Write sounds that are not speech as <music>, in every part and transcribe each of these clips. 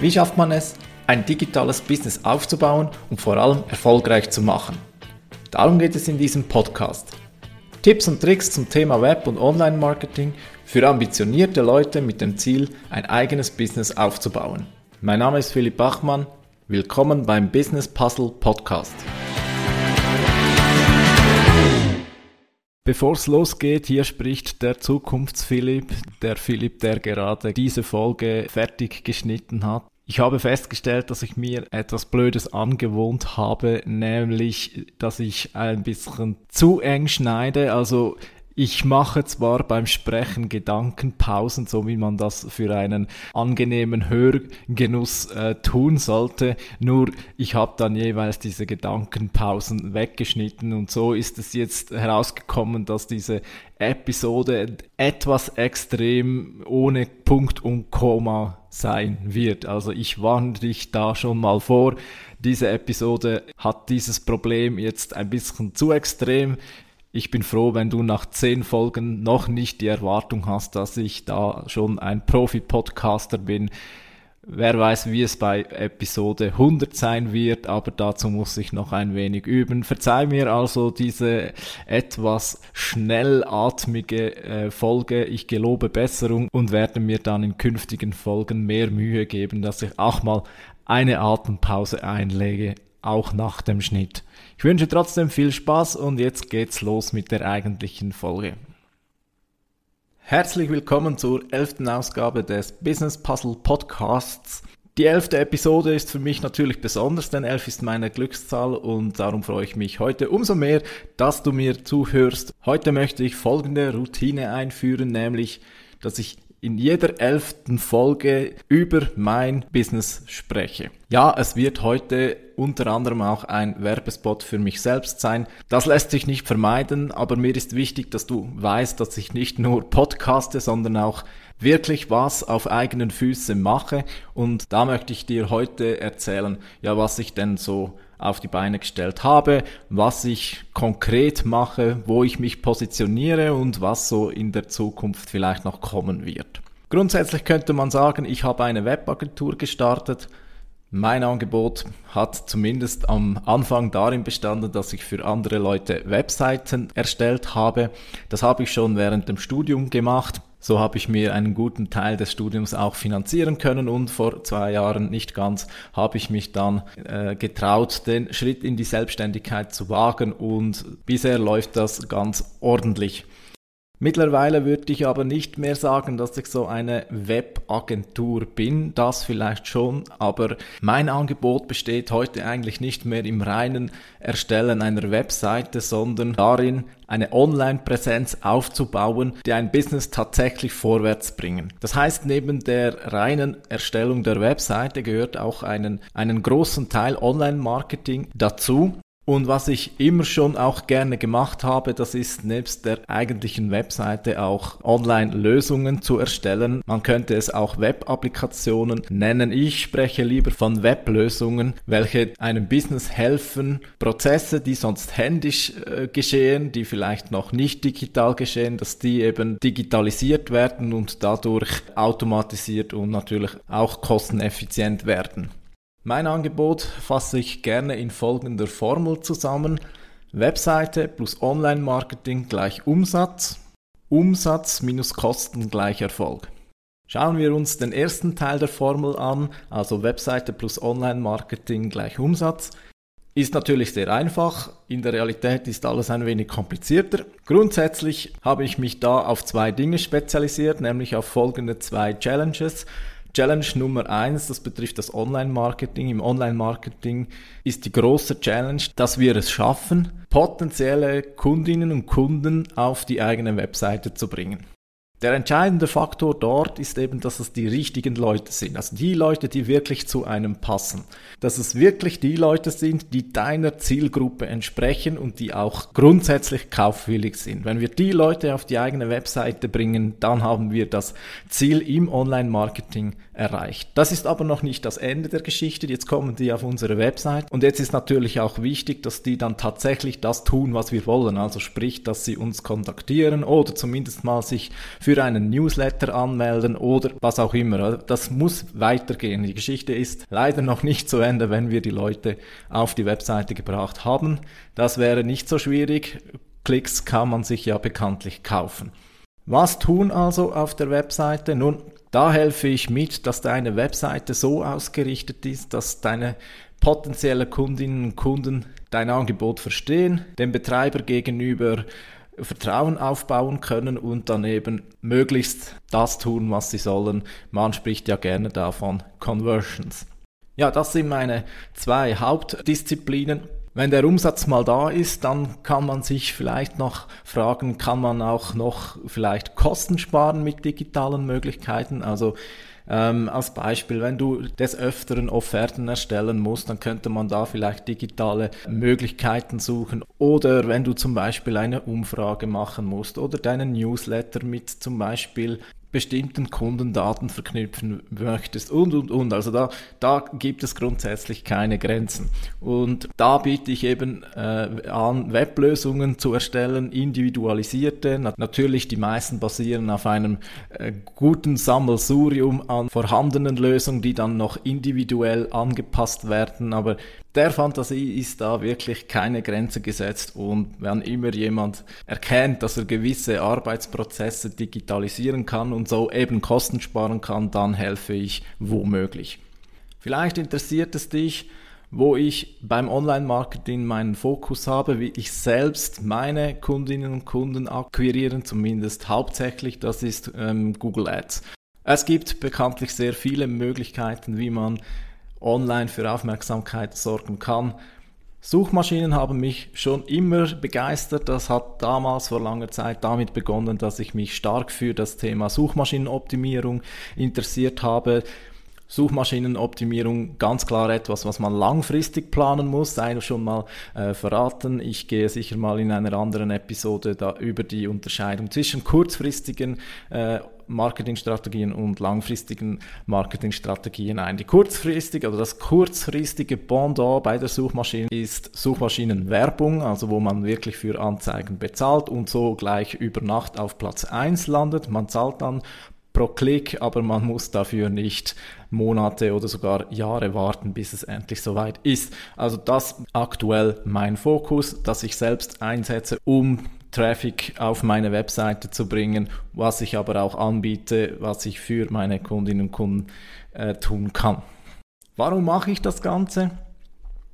Wie schafft man es, ein digitales Business aufzubauen und vor allem erfolgreich zu machen? Darum geht es in diesem Podcast. Tipps und Tricks zum Thema Web- und Online-Marketing für ambitionierte Leute mit dem Ziel, ein eigenes Business aufzubauen. Mein Name ist Philipp Bachmann. Willkommen beim Business Puzzle Podcast. Bevor es losgeht, hier spricht der Zukunftsphilipp, der Philipp, der gerade diese Folge fertig geschnitten hat. Ich habe festgestellt, dass ich mir etwas Blödes angewohnt habe, nämlich, dass ich ein bisschen zu eng schneide. Also ich mache zwar beim Sprechen Gedankenpausen, so wie man das für einen angenehmen Hörgenuss äh, tun sollte, nur ich habe dann jeweils diese Gedankenpausen weggeschnitten und so ist es jetzt herausgekommen, dass diese Episode etwas extrem ohne Punkt und Komma sein wird. Also ich warne dich da schon mal vor. Diese Episode hat dieses Problem jetzt ein bisschen zu extrem. Ich bin froh, wenn du nach zehn Folgen noch nicht die Erwartung hast, dass ich da schon ein Profi-Podcaster bin. Wer weiß, wie es bei Episode 100 sein wird, aber dazu muss ich noch ein wenig üben. Verzeih mir also diese etwas schnellatmige äh, Folge. Ich gelobe Besserung und werde mir dann in künftigen Folgen mehr Mühe geben, dass ich auch mal eine Atempause einlege, auch nach dem Schnitt. Ich wünsche trotzdem viel Spaß und jetzt geht's los mit der eigentlichen Folge. Herzlich willkommen zur elften Ausgabe des Business Puzzle Podcasts. Die elfte Episode ist für mich natürlich besonders, denn elf ist meine Glückszahl und darum freue ich mich heute umso mehr, dass du mir zuhörst. Heute möchte ich folgende Routine einführen, nämlich, dass ich in jeder elften Folge über mein Business spreche. Ja, es wird heute unter anderem auch ein Werbespot für mich selbst sein. Das lässt sich nicht vermeiden, aber mir ist wichtig, dass du weißt, dass ich nicht nur podcaste, sondern auch wirklich was auf eigenen Füßen mache. Und da möchte ich dir heute erzählen, ja, was ich denn so auf die Beine gestellt habe, was ich konkret mache, wo ich mich positioniere und was so in der Zukunft vielleicht noch kommen wird. Grundsätzlich könnte man sagen, ich habe eine Webagentur gestartet. Mein Angebot hat zumindest am Anfang darin bestanden, dass ich für andere Leute Webseiten erstellt habe. Das habe ich schon während dem Studium gemacht. So habe ich mir einen guten Teil des Studiums auch finanzieren können und vor zwei Jahren nicht ganz habe ich mich dann äh, getraut, den Schritt in die Selbstständigkeit zu wagen und bisher läuft das ganz ordentlich. Mittlerweile würde ich aber nicht mehr sagen, dass ich so eine Webagentur bin, das vielleicht schon, aber mein Angebot besteht heute eigentlich nicht mehr im reinen Erstellen einer Webseite, sondern darin, eine Online-Präsenz aufzubauen, die ein Business tatsächlich vorwärts bringen. Das heißt, neben der reinen Erstellung der Webseite gehört auch einen, einen großen Teil Online-Marketing dazu. Und was ich immer schon auch gerne gemacht habe, das ist nebst der eigentlichen Webseite auch Online-Lösungen zu erstellen. Man könnte es auch Web-Applikationen nennen. Ich spreche lieber von Web-Lösungen, welche einem Business helfen, Prozesse, die sonst händisch äh, geschehen, die vielleicht noch nicht digital geschehen, dass die eben digitalisiert werden und dadurch automatisiert und natürlich auch kosteneffizient werden. Mein Angebot fasse ich gerne in folgender Formel zusammen. Webseite plus Online-Marketing gleich Umsatz. Umsatz minus Kosten gleich Erfolg. Schauen wir uns den ersten Teil der Formel an, also Webseite plus Online-Marketing gleich Umsatz. Ist natürlich sehr einfach, in der Realität ist alles ein wenig komplizierter. Grundsätzlich habe ich mich da auf zwei Dinge spezialisiert, nämlich auf folgende zwei Challenges. Challenge Nummer eins, das betrifft das Online-Marketing. Im Online-Marketing ist die große Challenge, dass wir es schaffen, potenzielle Kundinnen und Kunden auf die eigene Webseite zu bringen. Der entscheidende Faktor dort ist eben, dass es die richtigen Leute sind. Also die Leute, die wirklich zu einem passen. Dass es wirklich die Leute sind, die deiner Zielgruppe entsprechen und die auch grundsätzlich kaufwillig sind. Wenn wir die Leute auf die eigene Webseite bringen, dann haben wir das Ziel im Online-Marketing erreicht. Das ist aber noch nicht das Ende der Geschichte. Jetzt kommen die auf unsere Website und jetzt ist natürlich auch wichtig, dass die dann tatsächlich das tun, was wir wollen. Also sprich, dass sie uns kontaktieren oder zumindest mal sich für einen Newsletter anmelden oder was auch immer. Das muss weitergehen. Die Geschichte ist leider noch nicht zu Ende, wenn wir die Leute auf die Webseite gebracht haben. Das wäre nicht so schwierig. Klicks kann man sich ja bekanntlich kaufen. Was tun also auf der Webseite? Nun, da helfe ich mit, dass deine Webseite so ausgerichtet ist, dass deine potenzielle Kundinnen und Kunden dein Angebot verstehen, dem Betreiber gegenüber Vertrauen aufbauen können und dann eben möglichst das tun, was sie sollen. Man spricht ja gerne davon Conversions. Ja, das sind meine zwei Hauptdisziplinen. Wenn der Umsatz mal da ist, dann kann man sich vielleicht noch fragen, kann man auch noch vielleicht Kosten sparen mit digitalen Möglichkeiten? Also ähm, als Beispiel, wenn du des Öfteren Offerten erstellen musst, dann könnte man da vielleicht digitale Möglichkeiten suchen. Oder wenn du zum Beispiel eine Umfrage machen musst oder deinen Newsletter mit zum Beispiel bestimmten Kundendaten verknüpfen möchtest und, und, und. Also da, da gibt es grundsätzlich keine Grenzen. Und da biete ich eben äh, an, Weblösungen zu erstellen, individualisierte. Na, natürlich, die meisten basieren auf einem äh, guten Sammelsurium an vorhandenen Lösungen, die dann noch individuell angepasst werden. Aber der Fantasie ist da wirklich keine Grenze gesetzt und wenn immer jemand erkennt, dass er gewisse Arbeitsprozesse digitalisieren kann und so eben Kosten sparen kann, dann helfe ich womöglich. Vielleicht interessiert es dich, wo ich beim Online-Marketing meinen Fokus habe, wie ich selbst meine Kundinnen und Kunden akquirieren, zumindest hauptsächlich, das ist ähm, Google Ads. Es gibt bekanntlich sehr viele Möglichkeiten, wie man online für Aufmerksamkeit sorgen kann. Suchmaschinen haben mich schon immer begeistert. Das hat damals vor langer Zeit damit begonnen, dass ich mich stark für das Thema Suchmaschinenoptimierung interessiert habe. Suchmaschinenoptimierung ganz klar etwas, was man langfristig planen muss, sei schon mal äh, verraten. Ich gehe sicher mal in einer anderen Episode da über die Unterscheidung zwischen kurzfristigen äh, Marketingstrategien und langfristigen Marketingstrategien ein. Die kurzfristige oder das kurzfristige Pendant bei der Suchmaschine ist Suchmaschinenwerbung, also wo man wirklich für Anzeigen bezahlt und so gleich über Nacht auf Platz 1 landet. Man zahlt dann pro Klick, aber man muss dafür nicht Monate oder sogar Jahre warten, bis es endlich soweit ist. Also das aktuell mein Fokus, dass ich selbst einsetze, um Traffic auf meine Webseite zu bringen, was ich aber auch anbiete, was ich für meine Kundinnen und Kunden äh, tun kann. Warum mache ich das Ganze?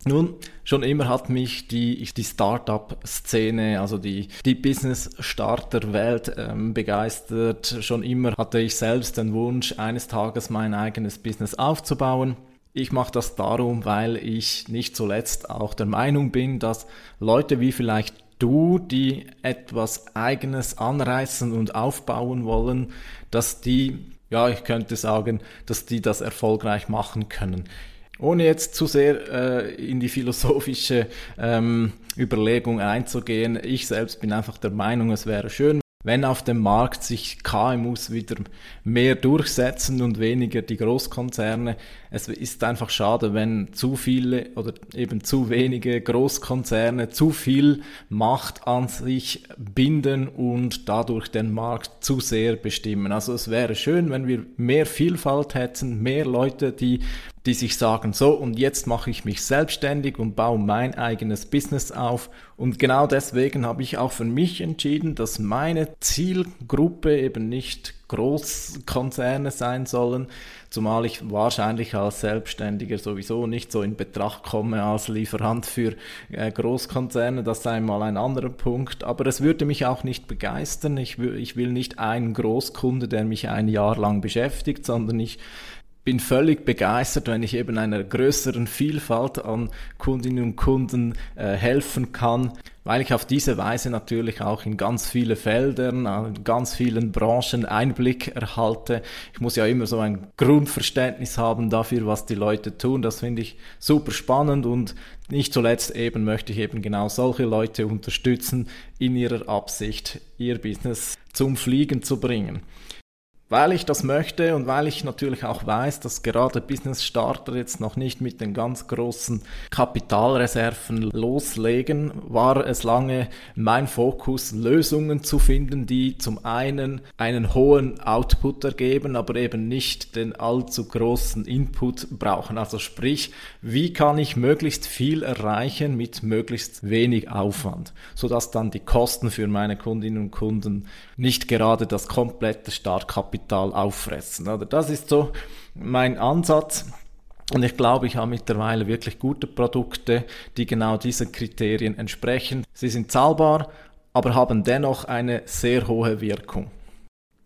Nun, schon immer hat mich die, die Startup-Szene, also die, die Business-Starter-Welt ähm, begeistert. Schon immer hatte ich selbst den Wunsch, eines Tages mein eigenes Business aufzubauen. Ich mache das darum, weil ich nicht zuletzt auch der Meinung bin, dass Leute wie vielleicht du, die etwas eigenes anreißen und aufbauen wollen, dass die, ja, ich könnte sagen, dass die das erfolgreich machen können. Ohne jetzt zu sehr äh, in die philosophische ähm, Überlegung einzugehen, ich selbst bin einfach der Meinung, es wäre schön, wenn auf dem Markt sich KMUs wieder mehr durchsetzen und weniger die Großkonzerne. Es ist einfach schade, wenn zu viele oder eben zu wenige Großkonzerne zu viel Macht an sich binden und dadurch den Markt zu sehr bestimmen. Also es wäre schön, wenn wir mehr Vielfalt hätten, mehr Leute, die die sich sagen, so und jetzt mache ich mich selbstständig und baue mein eigenes Business auf. Und genau deswegen habe ich auch für mich entschieden, dass meine Zielgruppe eben nicht Großkonzerne sein sollen, zumal ich wahrscheinlich als Selbstständiger sowieso nicht so in Betracht komme als Lieferant für äh, Großkonzerne, das sei mal ein anderer Punkt, aber es würde mich auch nicht begeistern, ich, ich will nicht einen Großkunde, der mich ein Jahr lang beschäftigt, sondern ich bin völlig begeistert, wenn ich eben einer größeren Vielfalt an Kundinnen und Kunden äh, helfen kann, weil ich auf diese Weise natürlich auch in ganz viele Feldern, in ganz vielen Branchen Einblick erhalte. Ich muss ja immer so ein Grundverständnis haben dafür, was die Leute tun. Das finde ich super spannend und nicht zuletzt eben möchte ich eben genau solche Leute unterstützen in ihrer Absicht, ihr Business zum Fliegen zu bringen. Weil ich das möchte und weil ich natürlich auch weiß, dass gerade Business Starter jetzt noch nicht mit den ganz großen Kapitalreserven loslegen, war es lange mein Fokus, Lösungen zu finden, die zum einen einen hohen Output ergeben, aber eben nicht den allzu großen Input brauchen. Also sprich, wie kann ich möglichst viel erreichen mit möglichst wenig Aufwand, sodass dann die Kosten für meine Kundinnen und Kunden nicht gerade das komplette Startkapital Kapital auffressen. Oder? Das ist so mein Ansatz. Und ich glaube, ich habe mittlerweile wirklich gute Produkte, die genau diesen Kriterien entsprechen. Sie sind zahlbar, aber haben dennoch eine sehr hohe Wirkung.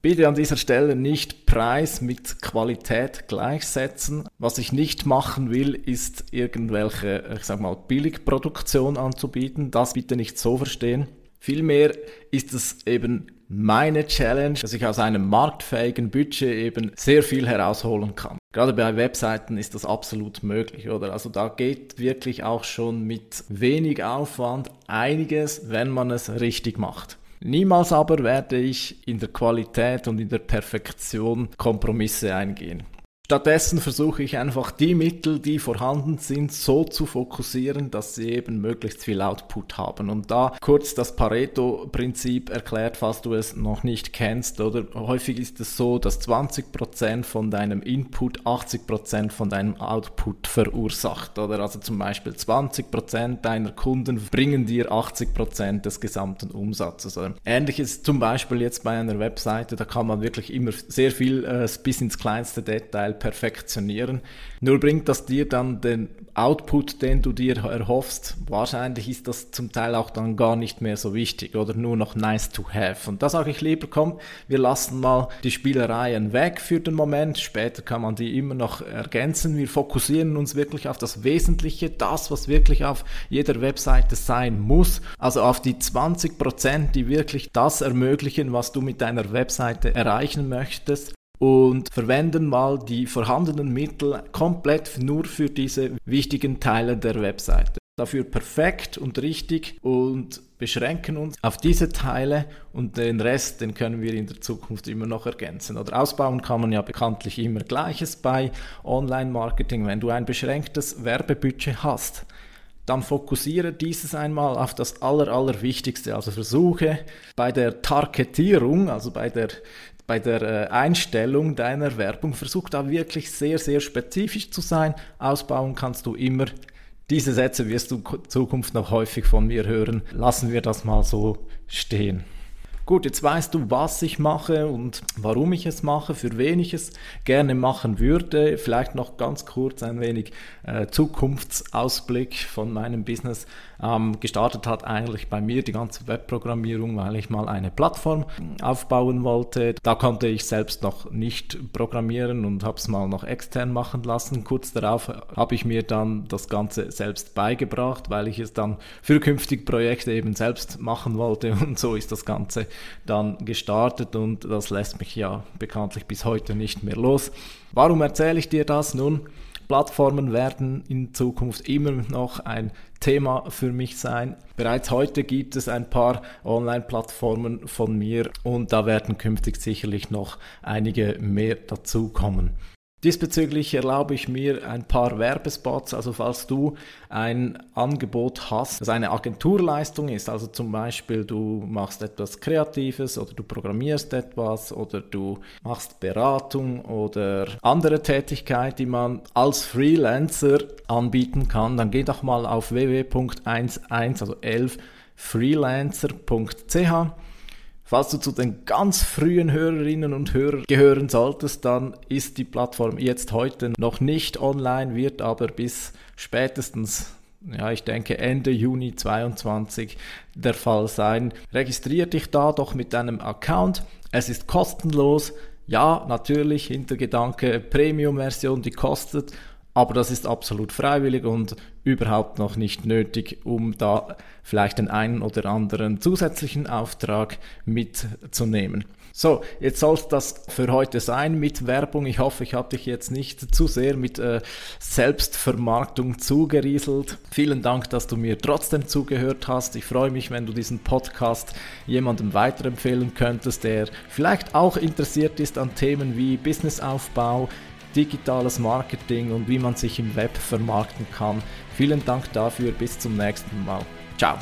Bitte an dieser Stelle nicht Preis mit Qualität gleichsetzen. Was ich nicht machen will, ist irgendwelche, ich sag mal, Billigproduktion anzubieten. Das bitte nicht so verstehen. Vielmehr ist es eben meine Challenge, dass ich aus einem marktfähigen Budget eben sehr viel herausholen kann. Gerade bei Webseiten ist das absolut möglich, oder? Also da geht wirklich auch schon mit wenig Aufwand einiges, wenn man es richtig macht. Niemals aber werde ich in der Qualität und in der Perfektion Kompromisse eingehen. Stattdessen versuche ich einfach die Mittel, die vorhanden sind, so zu fokussieren, dass sie eben möglichst viel Output haben. Und da kurz das Pareto-Prinzip erklärt, falls du es noch nicht kennst, oder häufig ist es so, dass 20% von deinem Input 80% von deinem Output verursacht, oder? Also zum Beispiel 20% deiner Kunden bringen dir 80% des gesamten Umsatzes. Oder? Ähnliches zum Beispiel jetzt bei einer Webseite, da kann man wirklich immer sehr viel äh, bis ins kleinste Detail perfektionieren. Nur bringt das dir dann den Output, den du dir erhoffst. Wahrscheinlich ist das zum Teil auch dann gar nicht mehr so wichtig oder nur noch nice to have. Und da sage ich lieber, komm, wir lassen mal die Spielereien weg für den Moment. Später kann man die immer noch ergänzen. Wir fokussieren uns wirklich auf das Wesentliche, das, was wirklich auf jeder Webseite sein muss. Also auf die 20 Prozent, die wirklich das ermöglichen, was du mit deiner Webseite erreichen möchtest und verwenden mal die vorhandenen Mittel komplett nur für diese wichtigen Teile der Webseite. Dafür perfekt und richtig und beschränken uns auf diese Teile und den Rest, den können wir in der Zukunft immer noch ergänzen. Oder ausbauen kann man ja bekanntlich immer Gleiches bei Online-Marketing. Wenn du ein beschränktes Werbebudget hast, dann fokussiere dieses einmal auf das Aller, Allerwichtigste. Also versuche bei der Targetierung, also bei der bei der äh, Einstellung deiner Werbung, versuch da wirklich sehr, sehr spezifisch zu sein. Ausbauen kannst du immer. Diese Sätze wirst du in Zukunft noch häufig von mir hören. Lassen wir das mal so stehen. Gut, jetzt weißt du, was ich mache und warum ich es mache, für wen ich es gerne machen würde. Vielleicht noch ganz kurz ein wenig äh, Zukunftsausblick von meinem Business. Ähm, gestartet hat eigentlich bei mir die ganze Webprogrammierung, weil ich mal eine Plattform aufbauen wollte. Da konnte ich selbst noch nicht programmieren und habe es mal noch extern machen lassen. Kurz darauf habe ich mir dann das Ganze selbst beigebracht, weil ich es dann für künftige Projekte eben selbst machen wollte <laughs> und so ist das Ganze dann gestartet und das lässt mich ja bekanntlich bis heute nicht mehr los. Warum erzähle ich dir das? Nun, Plattformen werden in Zukunft immer noch ein Thema für mich sein. Bereits heute gibt es ein paar Online-Plattformen von mir und da werden künftig sicherlich noch einige mehr dazukommen. Diesbezüglich erlaube ich mir ein paar Werbespots, also falls du ein Angebot hast, das eine Agenturleistung ist, also zum Beispiel du machst etwas Kreatives oder du programmierst etwas oder du machst Beratung oder andere Tätigkeit, die man als Freelancer anbieten kann, dann geh doch mal auf www.11, also 11 freelancer.ch Falls du zu den ganz frühen Hörerinnen und Hörern gehören solltest, dann ist die Plattform jetzt heute noch nicht online, wird aber bis spätestens ja, ich denke Ende Juni 2022 der Fall sein. Registrier dich da doch mit deinem Account. Es ist kostenlos. Ja, natürlich, Hintergedanke, Premium-Version, die kostet Aber das ist absolut freiwillig und überhaupt noch nicht nötig, um da vielleicht den einen oder anderen zusätzlichen Auftrag mitzunehmen. So, jetzt soll das für heute sein mit Werbung. Ich hoffe, ich habe dich jetzt nicht zu sehr mit äh, Selbstvermarktung zugerieselt. Vielen Dank, dass du mir trotzdem zugehört hast. Ich freue mich, wenn du diesen Podcast jemandem weiterempfehlen könntest, der vielleicht auch interessiert ist an Themen wie Businessaufbau, digitales Marketing und wie man sich im Web vermarkten kann. Vielen Dank dafür. Bis zum nächsten Mal. Ciao.